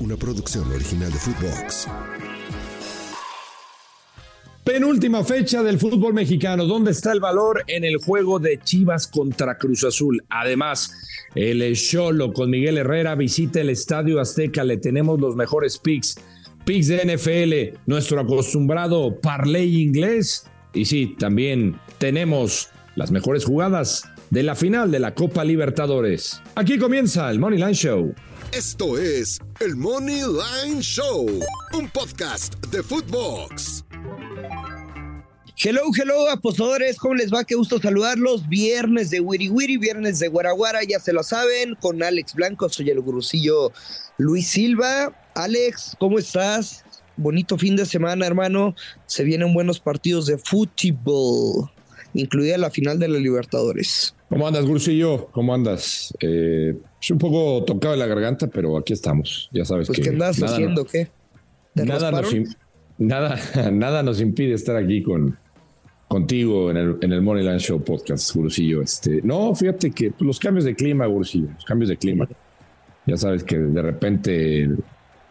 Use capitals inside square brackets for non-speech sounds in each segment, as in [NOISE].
una producción original de Footbox. Penúltima fecha del fútbol mexicano. ¿Dónde está el valor en el juego de Chivas contra Cruz Azul? Además, el Cholo con Miguel Herrera visita el Estadio Azteca. Le tenemos los mejores picks. Picks de NFL, nuestro acostumbrado parlay inglés. Y sí, también tenemos las mejores jugadas de la final de la Copa Libertadores. Aquí comienza el Money Show. Esto es el Money Line Show, un podcast de Footbox. Hello, hello, apostadores, ¿cómo les va? Qué gusto saludarlos. Viernes de Wiri Wiri, viernes de Guaraguara, ya se lo saben, con Alex Blanco, soy el gurusillo Luis Silva. Alex, ¿cómo estás? Bonito fin de semana, hermano. Se vienen buenos partidos de fútbol, incluida la final de la Libertadores. ¿Cómo andas, Gurusillo? ¿Cómo andas? Eh, es un poco tocado en la garganta, pero aquí estamos. Ya sabes pues, que. ¿Qué andas haciendo? ¿Qué? nada, nos, nada, [LAUGHS] nada nos impide estar aquí con, contigo en el, en el Moneyland Show podcast, Gurusillo. Este, no, fíjate que pues, los cambios de clima, Gurusillo, los cambios de clima. Ya sabes que de repente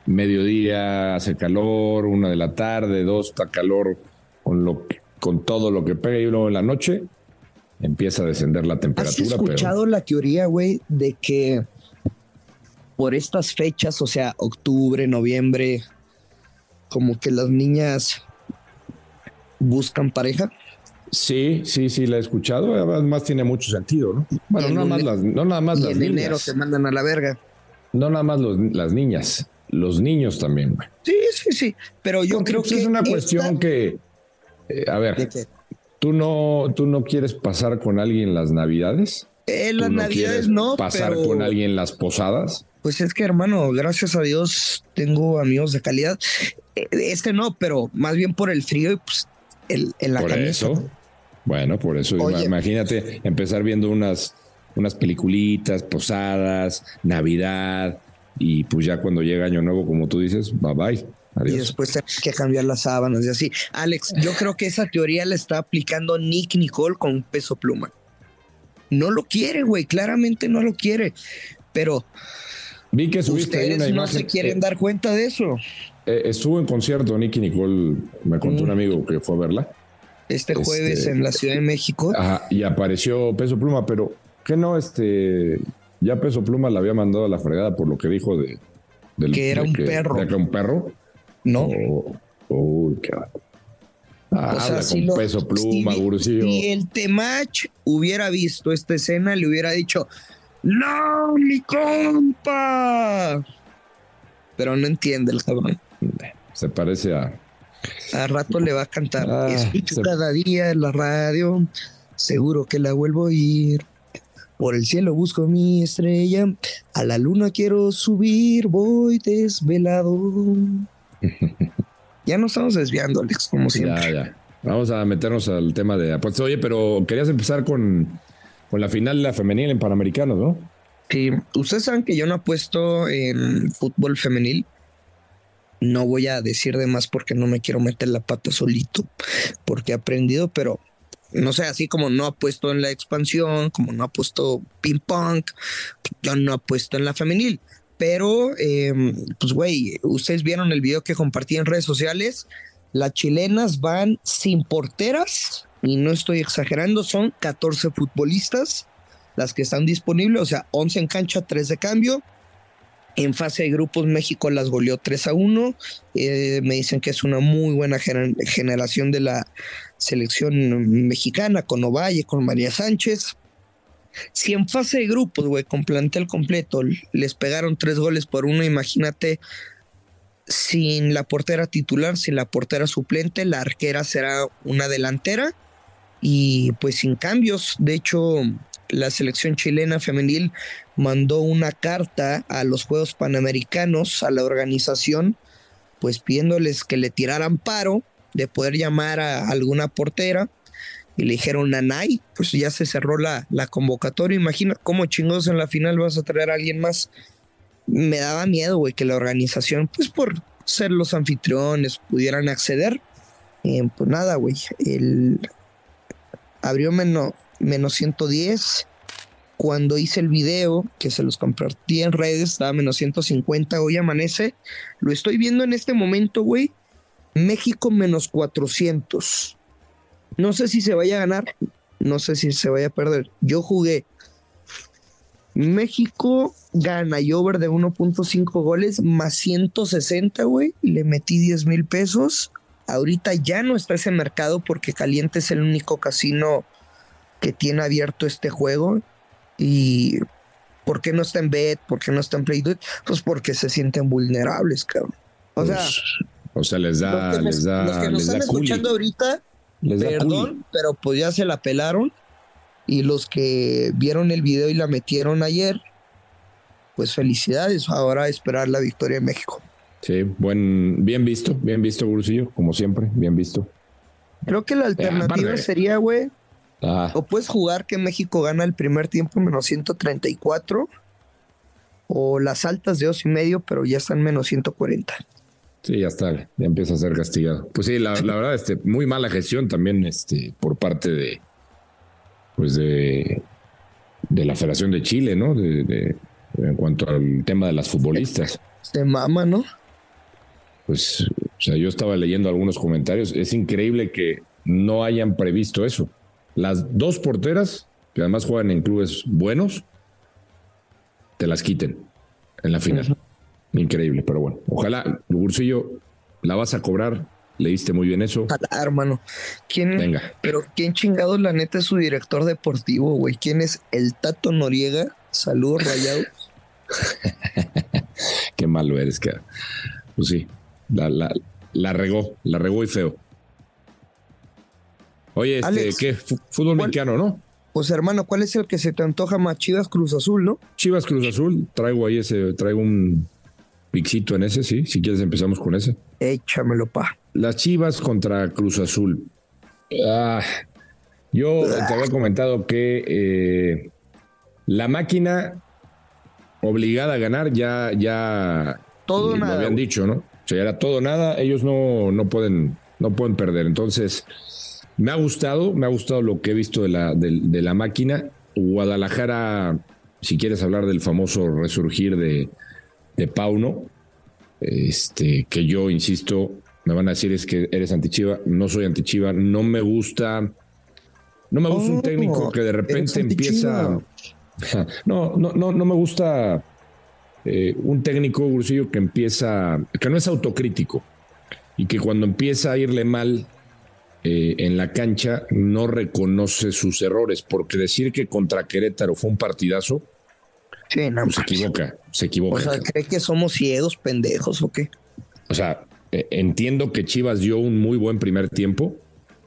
mediodía hace calor, una de la tarde, dos está calor con lo con todo lo que pega y luego en la noche empieza a descender la temperatura. ¿Has escuchado la teoría, güey, de que por estas fechas, o sea, octubre, noviembre, como que las niñas buscan pareja? Sí, sí, sí, la he escuchado. Además tiene mucho sentido, ¿no? Bueno, no, más las, no nada más y las en niñas. enero se mandan a la verga. No nada más los- las niñas, los niños también, güey. Sí, sí, sí. Pero yo Porque, creo pues, que es una esta- cuestión que, eh, a ver. ¿tú no, tú no quieres pasar con alguien las navidades? Eh, ¿Tú las no navidades no, pasar pero con alguien las posadas? pues es que hermano, gracias a Dios tengo amigos de calidad. Eh, Este no, pero más bien por el frío y pues el, en la por camisa. eso. Bueno, por eso. Oye. Imagínate empezar viendo unas, unas peliculitas, posadas, Navidad, y pues ya cuando llega Año Nuevo, como tú dices, bye bye. Y después tenemos que cambiar las sábanas y así. Alex, yo [LAUGHS] creo que esa teoría la está aplicando Nick Nicole con peso pluma. No lo quiere, güey, claramente no lo quiere. Pero Vi que subiste ahí ustedes una no imagen. se quieren eh, dar cuenta de eso. eh, estuvo en concierto Nicky Nicole, me contó Mm. un amigo que fue a verla. Este este- jueves en la Ciudad de México. Ajá, y apareció Peso Pluma, pero que no, este, ya Peso Pluma la había mandado a la fregada por lo que dijo de, del- Que era de un perro. de que un perro. No. Oh, uy, qué. Ah, O sea, si con lo- Peso Pluma, si-. Si el Temach hubiera visto esta escena, le hubiera dicho: ¡No, mi compa! Pero no entiende el cabrón. Se parece a. A rato le va a cantar. Ah, Escucho se- cada día en la radio, seguro que la vuelvo a oír. Por el cielo busco mi estrella, a la luna quiero subir, voy desvelado. Ya nos estamos desviando, Alex, como siempre. Ya, ya. Vamos a meternos al tema de apuestas. Oye, pero querías empezar con, con la final de la femenil en Panamericanos, ¿no? Sí, ustedes saben que yo no apuesto en fútbol femenil. No voy a decir de más porque no me quiero meter la pata solito, porque he aprendido, pero no sé, así como no apuesto en la expansión, como no apuesto ping pong, yo no apuesto en la femenil. Pero, eh, pues, güey, ustedes vieron el video que compartí en redes sociales. Las chilenas van sin porteras, y no estoy exagerando, son 14 futbolistas las que están disponibles, o sea, 11 en cancha, 3 de cambio. En fase de grupos, México las goleó 3 a 1. Eh, me dicen que es una muy buena gener- generación de la selección mexicana, con Ovalle, con María Sánchez. Si en fase de grupos, güey, con plantel completo, les pegaron tres goles por uno, imagínate sin la portera titular, sin la portera suplente, la arquera será una delantera y pues sin cambios. De hecho, la selección chilena femenil mandó una carta a los Juegos Panamericanos, a la organización, pues pidiéndoles que le tiraran paro de poder llamar a alguna portera. Y le dijeron, Nanay, pues ya se cerró la, la convocatoria. Imagina cómo chingados en la final vas a traer a alguien más. Me daba miedo, güey, que la organización, pues por ser los anfitriones, pudieran acceder. Eh, pues nada, güey. El, abrió menos, menos 110, cuando hice el video, que se los compartí en redes, estaba menos 150, hoy amanece. Lo estoy viendo en este momento, güey. México menos 400. No sé si se vaya a ganar, no sé si se vaya a perder. Yo jugué. México gana y over de 1.5 goles más 160, güey. Le metí 10 mil pesos. Ahorita ya no está ese mercado porque Caliente es el único casino que tiene abierto este juego. Y ¿por qué no está en Bet? ¿Por qué no está en Play? Pues porque se sienten vulnerables, cabrón. O sea, Pues, o sea, les da, los que, les da, los que nos les están escuchando ahorita, Les perdón, pero pues ya se la pelaron. Y los que vieron el video y la metieron ayer, pues felicidades. Ahora a esperar la victoria de México. Sí, buen, bien visto, bien visto, Gurusillo, como siempre, bien visto. Creo que la alternativa aparte- sería, güey, o puedes jugar que México gana el primer tiempo menos 134, o las altas de dos y medio, pero ya están menos 140. Sí, ya está, ya empieza a ser castigado. Pues sí, la, la verdad, este, muy mala gestión también, este, por parte de, pues de, de la Federación de Chile, ¿no? De, de- en cuanto al tema de las futbolistas. Se mama, ¿no? Pues, o sea, yo estaba leyendo algunos comentarios. Es increíble que no hayan previsto eso. Las dos porteras, que además juegan en clubes buenos, te las quiten en la final. Increíble, pero bueno. Ojalá, Gursillo, la vas a cobrar. Leíste muy bien eso. Ojalá, hermano. ¿Quién, Venga. Pero ¿quién chingados la neta es su director deportivo, güey? ¿Quién es el Tato Noriega? Saludos, rayados. [LAUGHS] Qué malo eres, que Pues sí, la, la, la regó, la regó y feo. Oye, este, Alex, ¿qué? Fútbol ¿cuál- mexicano, ¿no? Pues hermano, ¿cuál es el que se te antoja más? Chivas Cruz Azul, ¿no? Chivas Cruz Azul, traigo ahí ese, traigo un pixito en ese, sí. Si quieres empezamos con ese. Échamelo, pa. Las Chivas contra Cruz Azul. Ah, yo te había comentado que eh, la máquina obligada a ganar ya, ya Todo lo nada, habían güey. dicho, ¿no? O sea, era todo nada, ellos no, no pueden, no pueden perder. Entonces, me ha gustado, me ha gustado lo que he visto de la, de, de la máquina. Guadalajara, si quieres hablar del famoso resurgir de, de Pauno, este, que yo insisto, me van a decir es que eres antichiva, no soy antichiva, no me gusta, no me gusta Oh, un técnico que de repente empieza, [LAUGHS] no, no, no, no me gusta eh, un técnico, Gursillo, que empieza, que no es autocrítico y que cuando empieza a irle mal eh, en la cancha no reconoce sus errores, porque decir que contra Querétaro fue un partidazo, Sí, no, pues se mames. equivoca, se equivoca. O sea. ¿cree que somos ciegos, pendejos o qué? O sea, eh, entiendo que Chivas dio un muy buen primer tiempo.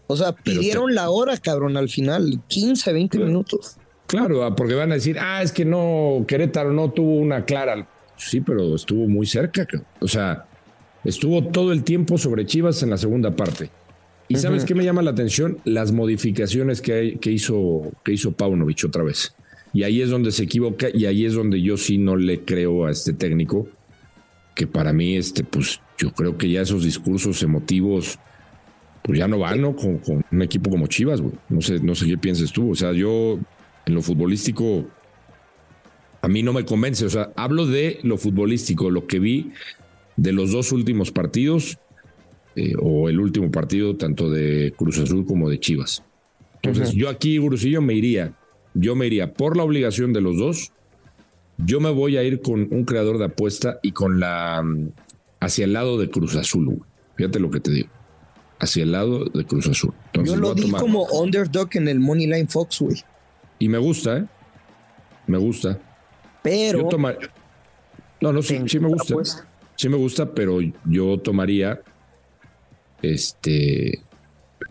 O sea, pidieron la hora, cabrón, al final. 15, 20 minutos. Claro, ah, porque van a decir, ah, es que no, Querétaro no tuvo una clara. Sí, pero estuvo muy cerca. O sea, estuvo todo el tiempo sobre Chivas en la segunda parte. ¿Y sabes qué me llama la atención? Las modificaciones que, hay- que hizo, que hizo Paunovic otra vez. Y ahí es donde se equivoca y ahí es donde yo sí no le creo a este técnico, que para mí, este, pues yo creo que ya esos discursos emotivos, pues ya no van, ¿no? Con, con un equipo como Chivas, güey. No sé, no sé qué pienses tú. O sea, yo en lo futbolístico, a mí no me convence. O sea, hablo de lo futbolístico, lo que vi de los dos últimos partidos, eh, o el último partido, tanto de Cruz Azul como de Chivas. Entonces, yo aquí, Gurusillo, me iría, yo me iría por la obligación de los dos. Yo me voy a ir con un creador de apuesta y con la mm, hacia el lado de Cruz Azul. güey. Fíjate lo que te digo. Hacia el lado de Cruz Azul. Entonces, Yo lo di tomar- como underdog en el Moneyline Fox, güey. Y me gusta, ¿eh? Me gusta. Pero. Yo toma- No, no, sí, sí me gusta. apuesta. Sí me gusta, pero yo tomaría este.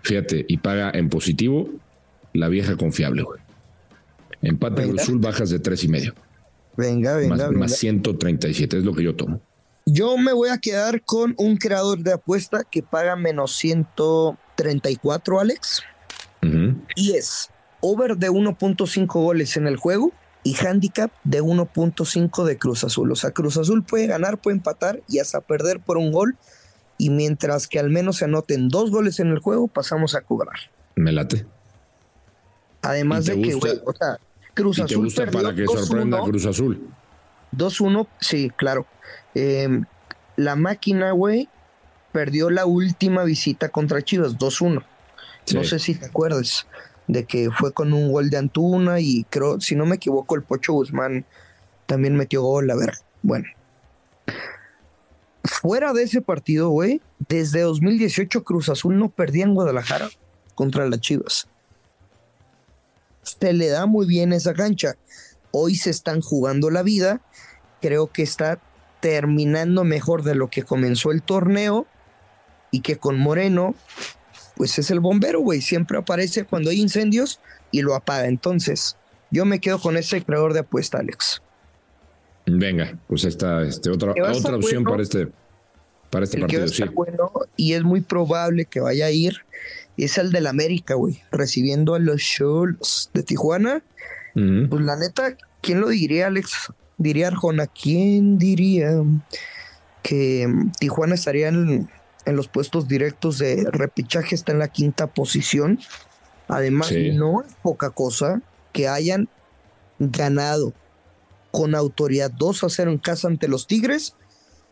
Fíjate, y paga en positivo la vieja confiable, güey. Empate Venga. Cruz Azul, bajas de tres y medio. Venga, venga, Más, venga. más 137, es lo que yo tomo. Yo me voy a quedar con un creador de apuesta que paga menos 134, Alex. Ujú. Y es over de 1.5 goles en el juego y handicap de 1.5 de Cruz Azul. O sea, Cruz Azul puede ganar, puede empatar y hasta perder por un gol. Y mientras que al menos se anoten dos goles en el juego, pasamos a cobrar. Me late. Además ¿Y te de que, güey, o sea, Cruz ¿Y te Azul gusta perdió para que sorprenda a 2-1. Cruz Azul? 2-1, sí, claro. Eh, la máquina, güey, perdió la última visita contra Chivas, 2-1. No sé si te acuerdas de que fue con un gol de Antuna y creo, si no me equivoco, el Pocho Guzmán también metió gol, a ver, bueno. Fuera de ese partido, güey, desde 2018 Cruz Azul no perdía en Guadalajara contra las Chivas. Se le da muy bien esa cancha. Hoy se están jugando la vida. Creo que está terminando mejor de lo que comenzó el torneo y que con Moreno pues es el bombero, güey. Siempre aparece cuando hay incendios y lo apaga. Entonces, yo me quedo con ese creador de apuesta, Alex. Venga, pues esta este, otra, otra opción bueno. para este, para este El que va a partido, sí. bueno y es muy probable que vaya a ir es el del América, güey. Recibiendo a los Cholos de Tijuana. Pues la neta, ¿quién lo diría, Alex? Diría Arjona, ¿quién diría que Tijuana estaría en, en los puestos directos de repechaje? Está en la quinta posición. Además, Sí. no es poca cosa que hayan ganado con autoridad 2 a 0 en casa ante los Tigres.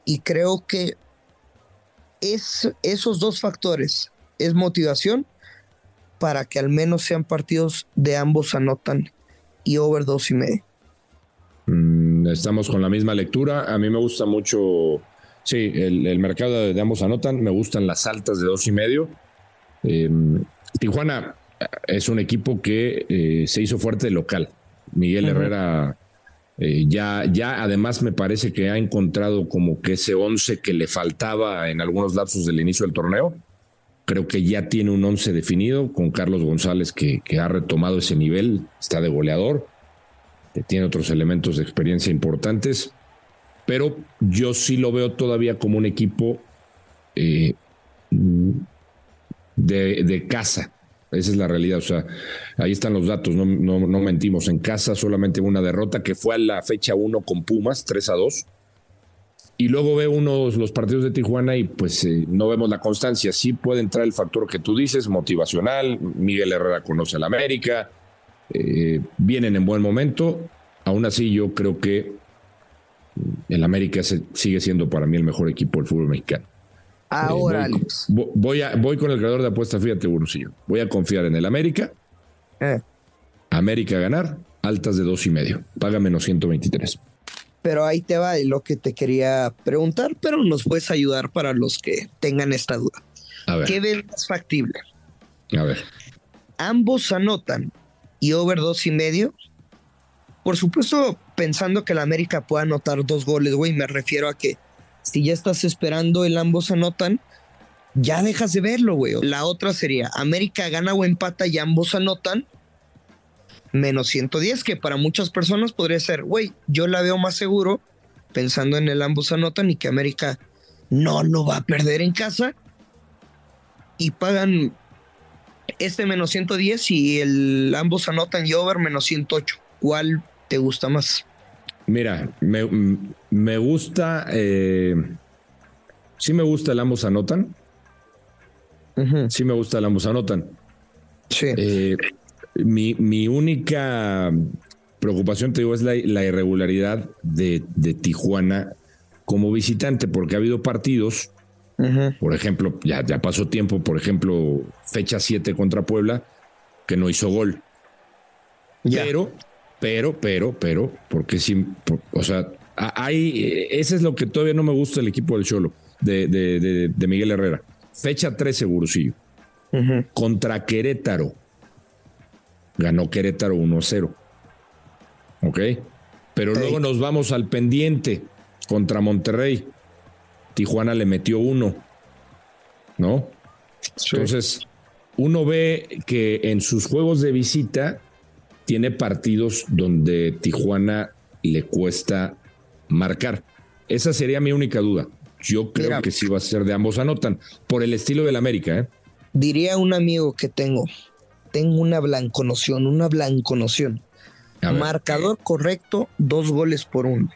Y creo que es, esos dos factores es motivación para que al menos sean partidos de ambos anotan y over dos y medio. Mm, Estamos con la misma lectura. A mí me gusta mucho, sí, el, el mercado de, ambos anotan. Me gustan las altas de dos y medio. Eh, Tijuana es un equipo que eh, se hizo fuerte local. Miguel. Herrera eh, ya, ya además me parece que ha encontrado como que ese once que le faltaba en algunos lapsos del inicio del torneo. Creo que ya tiene un once definido con Carlos González que, que ha retomado ese nivel, está de goleador que tiene otros elementos de experiencia importantes, pero yo sí lo veo todavía como un equipo eh, de, de casa. Esa es la realidad. O sea, ahí están los datos, no, no, no mentimos. En casa solamente una derrota que fue a la fecha 1 con Pumas, 3 a 2. Y luego veo unos los partidos de Tijuana y pues eh, no vemos la constancia. Sí puede entrar el factor que tú dices, motivacional. Miguel Herrera conoce al América. Eh, vienen en buen momento. Aún así, yo creo que el América se- sigue siendo para mí el mejor equipo del fútbol mexicano. Ahora, Eh, voy, Alex. voy, a, voy con el creador de apuesta, fíjate, Burusillo. Voy a confiar en el América. Eh, América a ganar, altas de dos y medio. Paga menos 123. Pero ahí te va lo que te quería preguntar, pero nos puedes ayudar para los que tengan esta duda. A ver, ¿Qué ves más factible? a ver. ambos anotan y over dos y medio. Por supuesto, pensando que la América pueda anotar dos goles, güey, me refiero a que si ya estás esperando el ambos anotan, ya dejas de verlo, güey. La otra sería América gana o empata y ambos anotan menos 110, que para muchas personas podría ser, güey, yo la veo más seguro pensando en el ambos anotan y que América no lo va a perder en casa y pagan este menos 110 y el ambos anotan y over menos 108. ¿Cuál te gusta más? Mira, me, me gusta. eh, sí, me gusta el ambos anotan. Ujú, Sí, me gusta el ambos anotan. Sí. Eh, mi, mi única preocupación, te digo, es la, la irregularidad de, de Tijuana como visitante, porque ha habido partidos, por ejemplo, ya, ya pasó tiempo, por ejemplo, fecha 7 contra Puebla, que no hizo gol. Pero, pero, pero, pero, porque sí, por- o sea, hay, ese es lo que todavía no me gusta del equipo del Cholo, de, de, de, de Miguel Herrera. Fecha 13, Gurusillo Ujú, contra Querétaro. Ganó Querétaro 1-0. ¿Ok? Pero luego nos vamos al pendiente contra Monterrey. Tijuana le metió uno. ¿No? Entonces, uno ve que en sus juegos de visita tiene partidos donde Tijuana le cuesta marcar. Esa sería mi única duda. Yo creo Mira. que sí va a ser de ambos anotan, por el estilo del América, ¿eh? Diría un amigo que tengo, tengo una blanconoción, una blanconoción. Marcador correcto, dos goles por uno.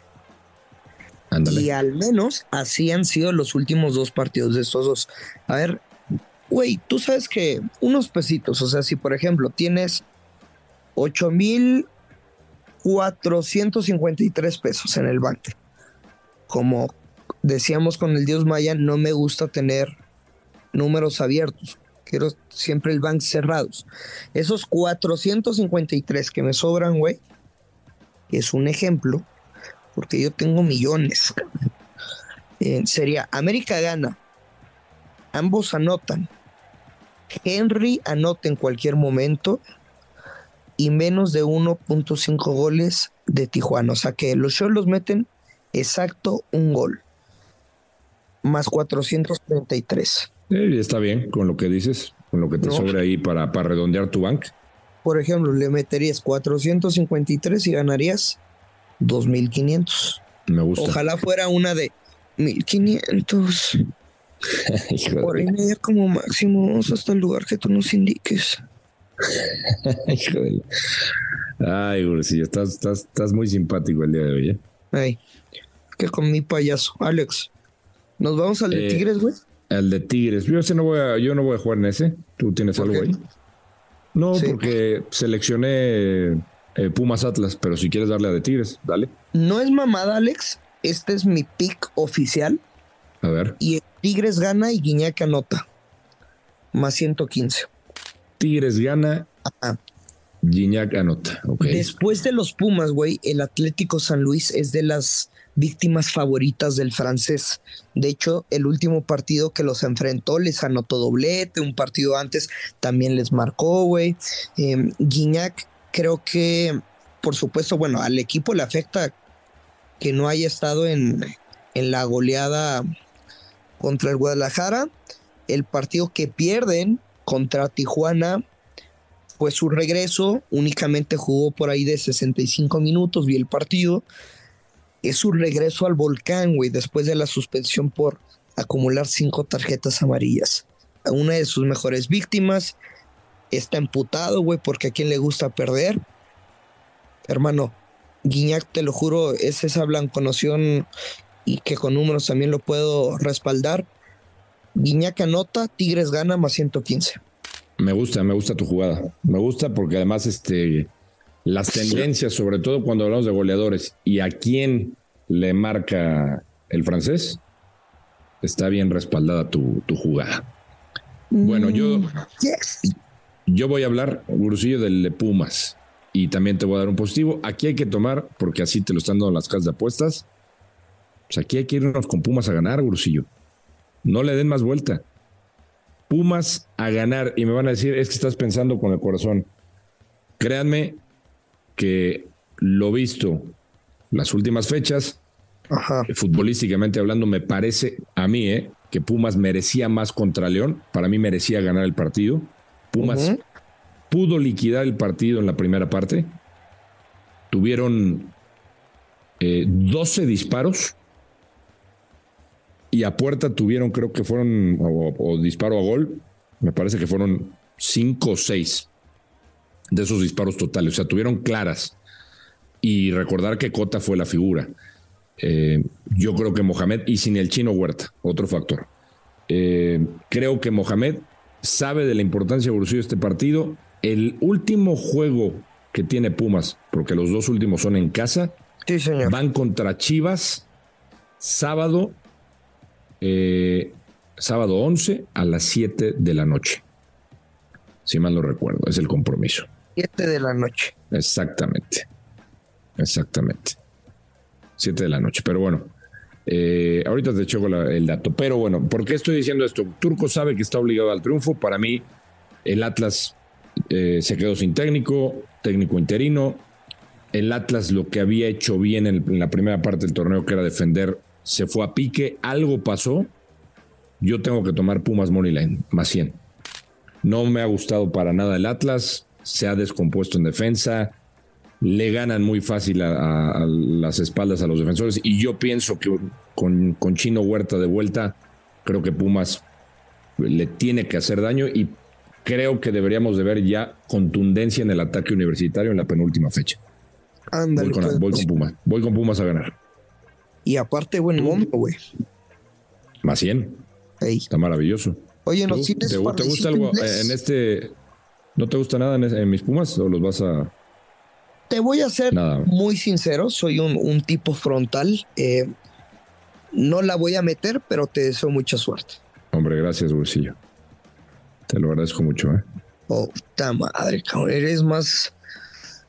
ándale. Y al menos así han sido los últimos dos partidos de estos dos. A ver, güey, tú sabes que unos pesitos, o sea, si por ejemplo tienes 8 mil 453 pesos en el banco. Como decíamos con el Dios Maya, no me gusta tener números abiertos. Quiero siempre el bank cerrados. Esos 453 que me sobran, güey, es un ejemplo, porque yo tengo millones. Eh, sería América gana, ambos anotan, Henry anota en cualquier momento y menos de 1.5 goles de Tijuana. O sea que los Cholos meten exacto un gol. Más 433. Eh, está bien con lo que dices, con lo que te sobra ahí para, para redondear tu bank. Por ejemplo, le meterías 453 y ganarías 2500. Me gusta. Ojalá fuera una de 1500. [LAUGHS] Por ahí media como máximo, hasta el lugar que tú nos indiques. [LAUGHS] Ay, Gursillo, estás, estás, estás muy simpático el día de hoy, ¿eh? Ay, que con mi payaso. Alex, ¿nos vamos al de eh, Tigres, güey? Al de Tigres. Yo, ese no voy a, yo no voy a jugar en ese. ¿Tú tienes algo ahí? No, porque seleccioné eh, Pumas Atlas, pero si quieres darle a de Tigres, dale. No es mamada, Alex. Este es mi pick oficial. A ver. Y Tigres gana y Guiñac anota. Más 115. Tigres gana. Ajá. Gignac anota. Después de los Pumas, güey, el Atlético San Luis es de las víctimas favoritas del francés. De hecho, el último partido que los enfrentó les anotó doblete, un partido antes también les marcó, güey. Eh, Guignac, creo que, por supuesto, bueno, al equipo le afecta que no haya estado en, en la goleada contra el Guadalajara. El partido que pierden contra Tijuana fue su regreso, únicamente jugó por ahí de 65 minutos, vi el partido. Es su regreso al volcán, güey, después de la suspensión por acumular cinco tarjetas amarillas. Una de sus mejores víctimas está emputado, güey, porque a quien le gusta perder. Hermano, Guiñac, te lo juro, es esa blanconoción y que con números también lo puedo respaldar. Guiñac anota, Tigres gana más 115. Me gusta, me gusta tu jugada. Me gusta porque además este, las tendencias, sobre todo cuando hablamos de goleadores y a quién le marca el francés, está bien respaldada tu, jugada. Bueno, yo, mm, yo voy a hablar, Gurusillo, del de Pumas y también te voy a dar un positivo. Aquí hay que tomar, porque así te lo están dando las casas de apuestas. Pues aquí hay que irnos con Pumas a ganar, Gurusillo. No le den más vuelta. Pumas a ganar. Y me van a decir, es que estás pensando con el corazón. Créanme que lo visto las últimas fechas, futbolísticamente hablando, me parece a mí eh, que Pumas merecía más contra León. Para mí merecía ganar el partido. Pumas pudo liquidar el partido en la primera parte. Tuvieron 12 eh, disparos y a puerta tuvieron, creo que fueron, o, disparo a gol, me parece que fueron cinco o seis de esos disparos totales. O sea, tuvieron claras. Y recordar que Cota fue la figura. Eh, yo creo que Mohamed, y sin el chino Huerta, otro factor. Eh, creo que Mohamed sabe de la importancia de este partido. El último juego que tiene Pumas, porque los dos últimos son en casa, van contra Chivas sábado eh, sábado 11 a las 7 de la noche. Si mal no recuerdo, es el compromiso. 7 de la noche. Exactamente. Exactamente. 7 de la noche. Pero bueno, eh, ahorita te echo el dato. Pero bueno, ¿por qué estoy diciendo esto? Turco sabe que está obligado al triunfo. Para mí, el Atlas eh, se quedó sin técnico, técnico interino. El Atlas lo que había hecho bien en la primera parte del torneo, que era defender se fue a pique, algo pasó. Yo tengo que tomar Pumas Moneyline, más 100. No me ha gustado para nada el Atlas, se ha descompuesto en defensa, le ganan muy fácil a, las espaldas a los defensores y yo pienso que con, con Chino Huerta de vuelta, creo que Pumas le tiene que hacer daño y creo que deberíamos de ver ya contundencia en el ataque universitario en la penúltima fecha. voy, con, voy con Pumas, voy con Pumas a ganar. Y aparte, buen momento, güey. Más 100. Está maravilloso. Oye, ¿no ¿Te, ¿te gusta algo en este? ¿No te gusta nada en, mis Pumas o los vas a.? Te voy a ser muy sincero, soy un, tipo frontal. Eh, no la voy a meter, pero te deseo mucha suerte. Hombre, gracias, Bolsillo. Te lo agradezco mucho, ¿eh? Oh, puta madre, cabrón. Eres más.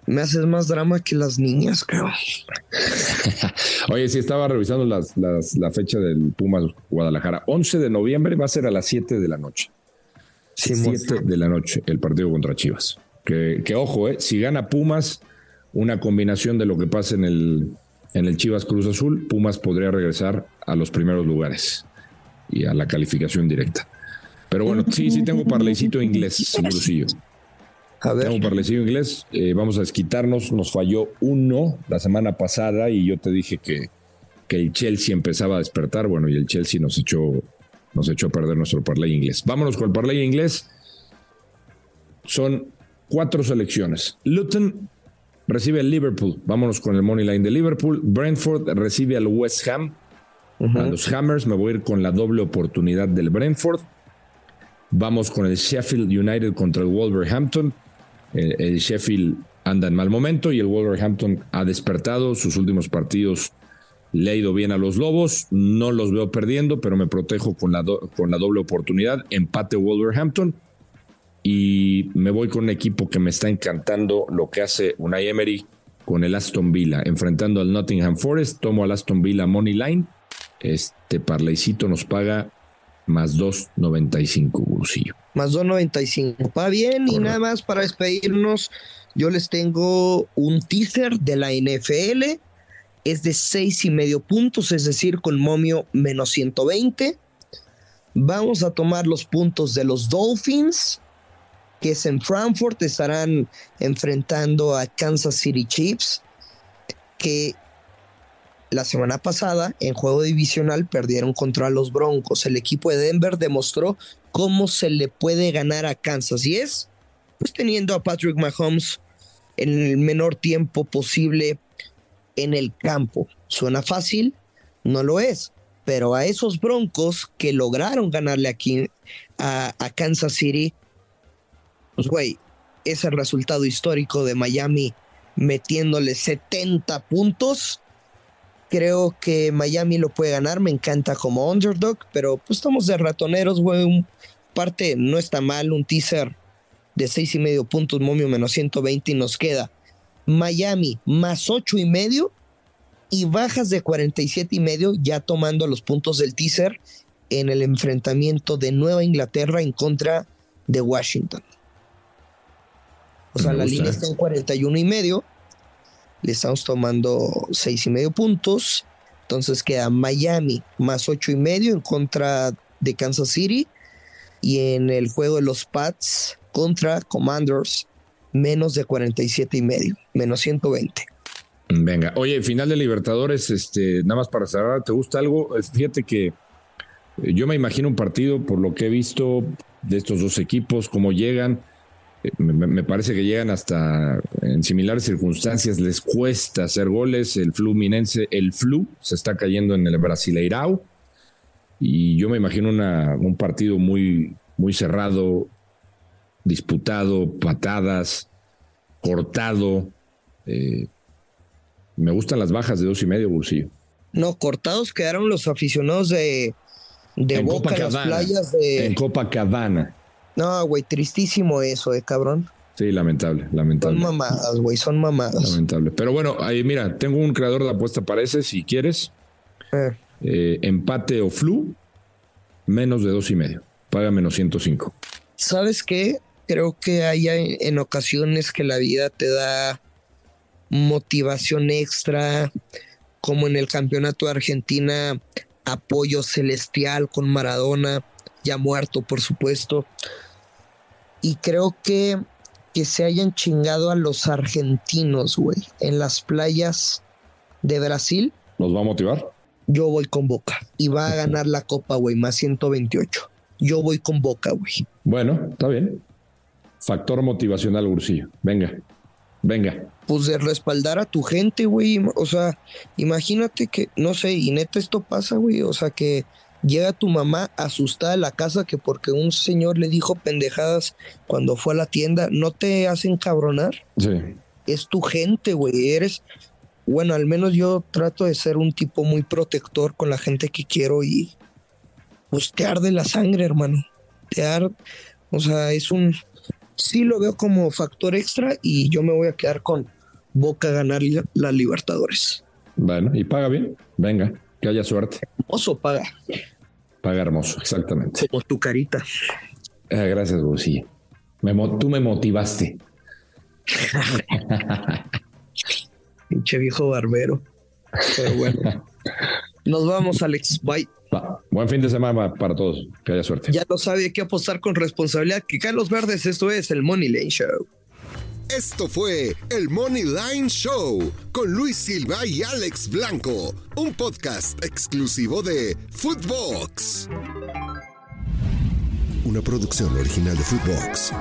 Me haces más drama que las niñas, cabrón. [LAUGHS] Oye, sí, estaba revisando las, la fecha del Pumas Guadalajara. 11 de noviembre va a ser a las 7 de la noche. 7 de la noche, el partido contra Chivas. Que, que ojo, ¿eh? si gana Pumas, una combinación de lo que pasa en el, en el Chivas Cruz Azul, Pumas podría regresar a los primeros lugares y a la calificación directa. Pero bueno, sí, sí tengo parlecito inglés, Brusillo. A ver. Tengo parlecillo inglés. Eh, vamos a desquitarnos. Nos falló uno la semana pasada y yo te dije que, que el Chelsea empezaba a despertar. Bueno, y el Chelsea nos echó, nos echó a perder nuestro parlay inglés. Vámonos con el parlay inglés. Son cuatro selecciones. Luton recibe al Liverpool. Vámonos con el money line de Liverpool. Brentford recibe al West Ham. A los Hammers me voy a ir con la doble oportunidad del Brentford. Vamos con el Sheffield United contra el Wolverhampton. El, Sheffield anda en mal momento y el Wolverhampton ha despertado. Sus últimos partidos le ha ido bien a los Lobos. No los veo perdiendo, pero me protejo con la, con la doble oportunidad. Empate Wolverhampton y me voy con un equipo que me está encantando lo que hace Unai Emery con el Aston Villa, enfrentando al Nottingham Forest, tomo al Aston Villa Money Line, este parlaycito nos paga más 2.95 bolsillo. Más 2.95, va bien y nada más para despedirnos, yo les tengo un teaser de la NFL, es de seis y medio puntos, es decir, con momio menos 120. Vamos a tomar los puntos de los Dolphins, que es en Frankfurt, estarán enfrentando a Kansas City Chiefs, que la semana pasada en juego divisional perdieron contra los Broncos. El equipo de Denver demostró cómo se le puede ganar a Kansas y es pues teniendo a Patrick Mahomes en el menor tiempo posible en el campo. Suena fácil, no lo es, pero a esos Broncos que lograron ganarle aquí a, Kansas City pues güey, es el resultado histórico de Miami metiéndole 70 puntos. Creo que Miami lo puede ganar, me encanta como underdog, pero pues estamos de ratoneros, güey. Parte no está mal, un teaser de seis y medio puntos, momio menos 120 y nos queda Miami más ocho y medio y bajas de 47 y medio ya tomando los puntos del teaser en el enfrentamiento de Nueva Inglaterra en contra de Washington. O sea, la línea está en 41 y medio. Le estamos tomando 6 y medio puntos. Entonces queda Miami más 8 y medio en contra de Kansas City. Y en el juego de los Pats contra Commanders, menos de 47 y medio, menos 120. Venga, oye, final de Libertadores, este, nada más para cerrar, ¿te gusta algo? Fíjate que eh, yo me imagino un partido, por lo que he visto de estos dos equipos, cómo llegan. Eh, me, parece que llegan hasta en similares circunstancias, les cuesta hacer goles. El Fluminense, el Flu, se está cayendo en el Brasileirao. Y yo me imagino un partido muy, muy cerrado, disputado, patadas, cortado. Eh, me gustan las bajas de dos y medio, bolsillo. No, cortados quedaron los aficionados de, de Boca, las playas de. En Copacabana. No, güey, tristísimo eso, eh, cabrón. Sí, lamentable, lamentable. Son mamadas, güey, son mamadas. Lamentable. Pero bueno, ahí mira, tengo un creador de apuesta para ese, si quieres. Eh. Eh, empate o flu, menos de dos y medio. Paga menos 105. ¿Sabes qué? Creo que hay en ocasiones que la vida te da motivación extra, como en el campeonato de Argentina, apoyo celestial con Maradona, ya muerto, por supuesto y creo que que se hayan chingado a los argentinos, güey, en las playas de Brasil. ¿Nos va a motivar? Yo voy con Boca y va a ganar la Copa, güey, más 128. Yo voy con Boca, güey. Bueno, está bien. Factor motivacional, Ursillo. Venga, venga. Pues de respaldar a tu gente, güey. O sea, imagínate que, no sé, y neta esto pasa, güey. O sea, que Llega tu mamá asustada a la casa que porque un señor le dijo pendejadas cuando fue a la tienda, ¿no te hacen cabronar? Sí. es tu gente, güey. Eres, bueno, al menos yo trato de ser un tipo muy protector con la gente que quiero y pues te arde la sangre, hermano. Te arde, o sea, es un, sí lo veo como factor extra y yo me voy a quedar con Boca ganar la Libertadores. Bueno, y paga bien. Venga, que haya suerte. Hermoso paga. Paga hermoso, exactamente. Como tu carita. Eh, gracias, Busi. Me, tú me motivaste. [LAUGHS] Pinche viejo barbero. Pero bueno. [LAUGHS] Nos vamos, Alex. Bye. Buen fin de semana para todos. Que haya suerte. Ya lo sabe, hay que apostar con responsabilidad. Que Carlos Verdes, esto es el Money Lane Show. Esto fue el Money Line Show con Luis Silva y Alex Blanco, un podcast exclusivo de Footbox. Una producción original de Footbox.